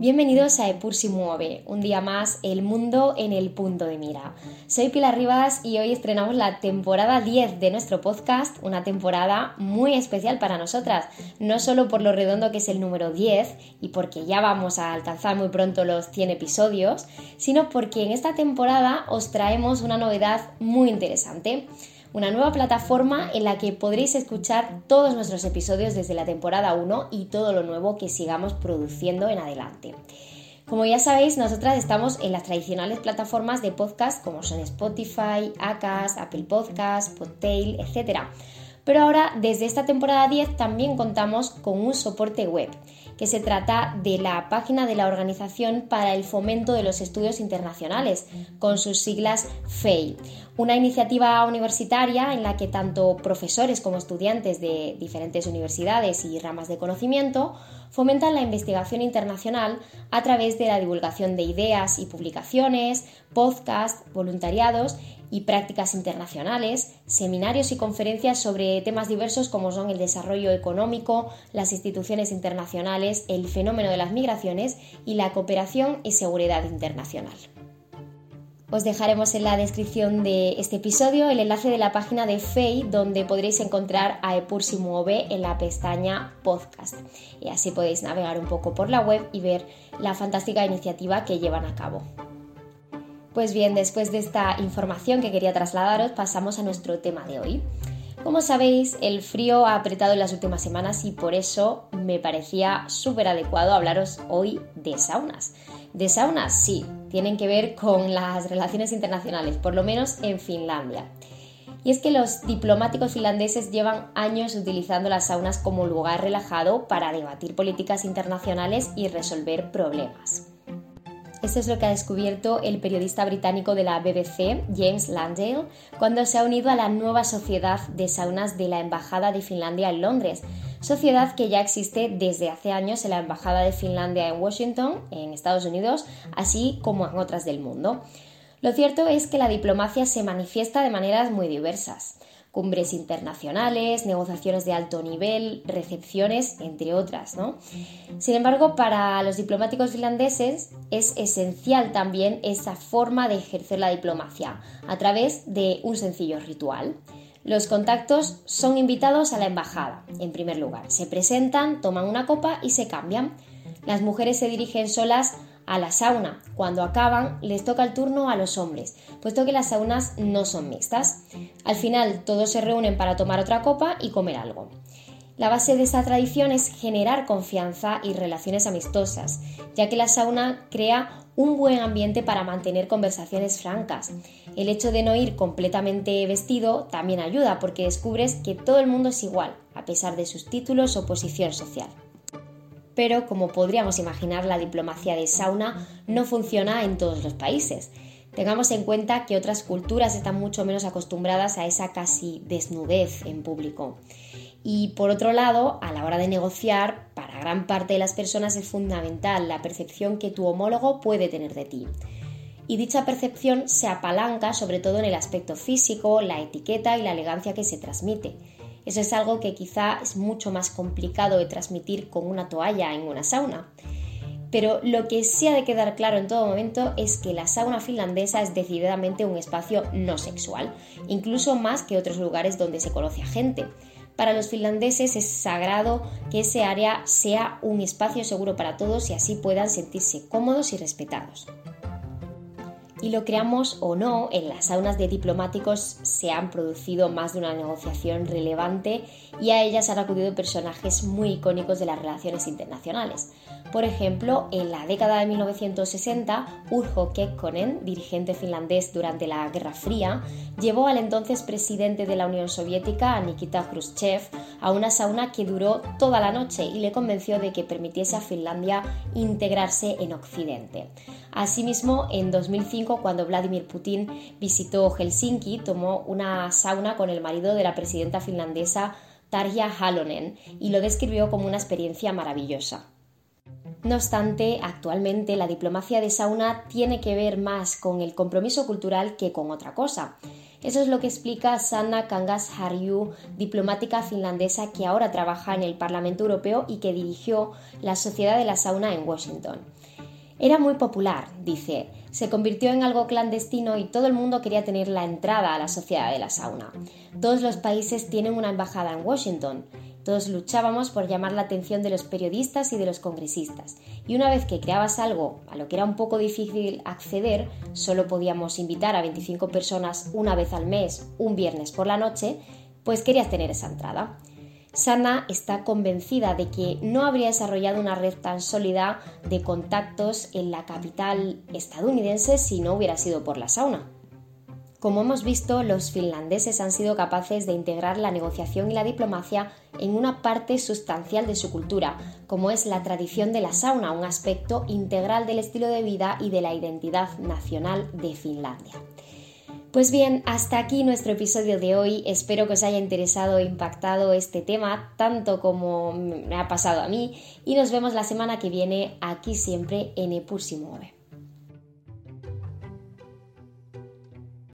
Bienvenidos a Epur si mueve, un día más el mundo en el punto de mira. Soy Pilar Rivas y hoy estrenamos la temporada 10 de nuestro podcast, una temporada muy especial para nosotras, no solo por lo redondo que es el número 10 y porque ya vamos a alcanzar muy pronto los 100 episodios, sino porque en esta temporada os traemos una novedad muy interesante una nueva plataforma en la que podréis escuchar todos nuestros episodios desde la temporada 1 y todo lo nuevo que sigamos produciendo en adelante. Como ya sabéis, nosotras estamos en las tradicionales plataformas de podcast como son Spotify, Acast, Apple Podcasts, Podtail, etc. Pero ahora, desde esta temporada 10, también contamos con un soporte web que se trata de la página de la Organización para el Fomento de los Estudios Internacionales, con sus siglas FEI, una iniciativa universitaria en la que tanto profesores como estudiantes de diferentes universidades y ramas de conocimiento fomentan la investigación internacional a través de la divulgación de ideas y publicaciones, podcasts, voluntariados y prácticas internacionales, seminarios y conferencias sobre temas diversos como son el desarrollo económico, las instituciones internacionales, el fenómeno de las migraciones y la cooperación y seguridad internacional. Os dejaremos en la descripción de este episodio el enlace de la página de FEI donde podréis encontrar a Epur si mueve en la pestaña podcast. Y así podéis navegar un poco por la web y ver la fantástica iniciativa que llevan a cabo. Pues bien, después de esta información que quería trasladaros, pasamos a nuestro tema de hoy. Como sabéis, el frío ha apretado en las últimas semanas y por eso me parecía súper adecuado hablaros hoy de saunas. De saunas, sí, tienen que ver con las relaciones internacionales, por lo menos en Finlandia. Y es que los diplomáticos finlandeses llevan años utilizando las saunas como lugar relajado para debatir políticas internacionales y resolver problemas. Esto es lo que ha descubierto el periodista británico de la BBC, James Landale, cuando se ha unido a la nueva sociedad de saunas de la Embajada de Finlandia en Londres, sociedad que ya existe desde hace años en la Embajada de Finlandia en Washington, en Estados Unidos, así como en otras del mundo. Lo cierto es que la diplomacia se manifiesta de maneras muy diversas cumbres internacionales, negociaciones de alto nivel, recepciones, entre otras. Sin embargo, para los diplomáticos finlandeses es esencial también esa forma de ejercer la diplomacia a través de un sencillo ritual. Los contactos son invitados a la embajada, en primer lugar. Se presentan, toman una copa y se cambian. Las mujeres se dirigen solas a la sauna. Cuando acaban, les toca el turno a los hombres, puesto que las saunas no son mixtas. Al final, todos se reúnen para tomar otra copa y comer algo. La base de esta tradición es generar confianza y relaciones amistosas, ya que la sauna crea un buen ambiente para mantener conversaciones francas. El hecho de no ir completamente vestido también ayuda porque descubres que todo el mundo es igual, a pesar de sus títulos o posición social pero como podríamos imaginar, la diplomacia de sauna no funciona en todos los países. Tengamos en cuenta que otras culturas están mucho menos acostumbradas a esa casi desnudez en público. Y por otro lado, a la hora de negociar, para gran parte de las personas es fundamental la percepción que tu homólogo puede tener de ti. Y dicha percepción se apalanca sobre todo en el aspecto físico, la etiqueta y la elegancia que se transmite. Eso es algo que quizá es mucho más complicado de transmitir con una toalla en una sauna. Pero lo que sí ha de quedar claro en todo momento es que la sauna finlandesa es decididamente un espacio no sexual, incluso más que otros lugares donde se conoce a gente. Para los finlandeses es sagrado que ese área sea un espacio seguro para todos y así puedan sentirse cómodos y respetados y lo creamos o no, en las saunas de diplomáticos se han producido más de una negociación relevante y a ellas han acudido personajes muy icónicos de las relaciones internacionales. Por ejemplo, en la década de 1960, Urho Kekkonen, dirigente finlandés durante la Guerra Fría, llevó al entonces presidente de la Unión Soviética, Nikita Khrushchev, a una sauna que duró toda la noche y le convenció de que permitiese a Finlandia integrarse en Occidente. Asimismo, en 2005, cuando Vladimir Putin visitó Helsinki, tomó una sauna con el marido de la presidenta finlandesa Tarja Halonen y lo describió como una experiencia maravillosa. No obstante, actualmente la diplomacia de sauna tiene que ver más con el compromiso cultural que con otra cosa. Eso es lo que explica Sanna Kangas Harju, diplomática finlandesa que ahora trabaja en el Parlamento Europeo y que dirigió la Sociedad de la Sauna en Washington. Era muy popular, dice. Se convirtió en algo clandestino y todo el mundo quería tener la entrada a la sociedad de la sauna. Todos los países tienen una embajada en Washington. Todos luchábamos por llamar la atención de los periodistas y de los congresistas. Y una vez que creabas algo a lo que era un poco difícil acceder, solo podíamos invitar a 25 personas una vez al mes, un viernes por la noche, pues querías tener esa entrada. Sana está convencida de que no habría desarrollado una red tan sólida de contactos en la capital estadounidense si no hubiera sido por la sauna. Como hemos visto, los finlandeses han sido capaces de integrar la negociación y la diplomacia en una parte sustancial de su cultura, como es la tradición de la sauna, un aspecto integral del estilo de vida y de la identidad nacional de Finlandia. Pues bien, hasta aquí nuestro episodio de hoy. Espero que os haya interesado e impactado este tema tanto como me ha pasado a mí y nos vemos la semana que viene aquí siempre en Epur.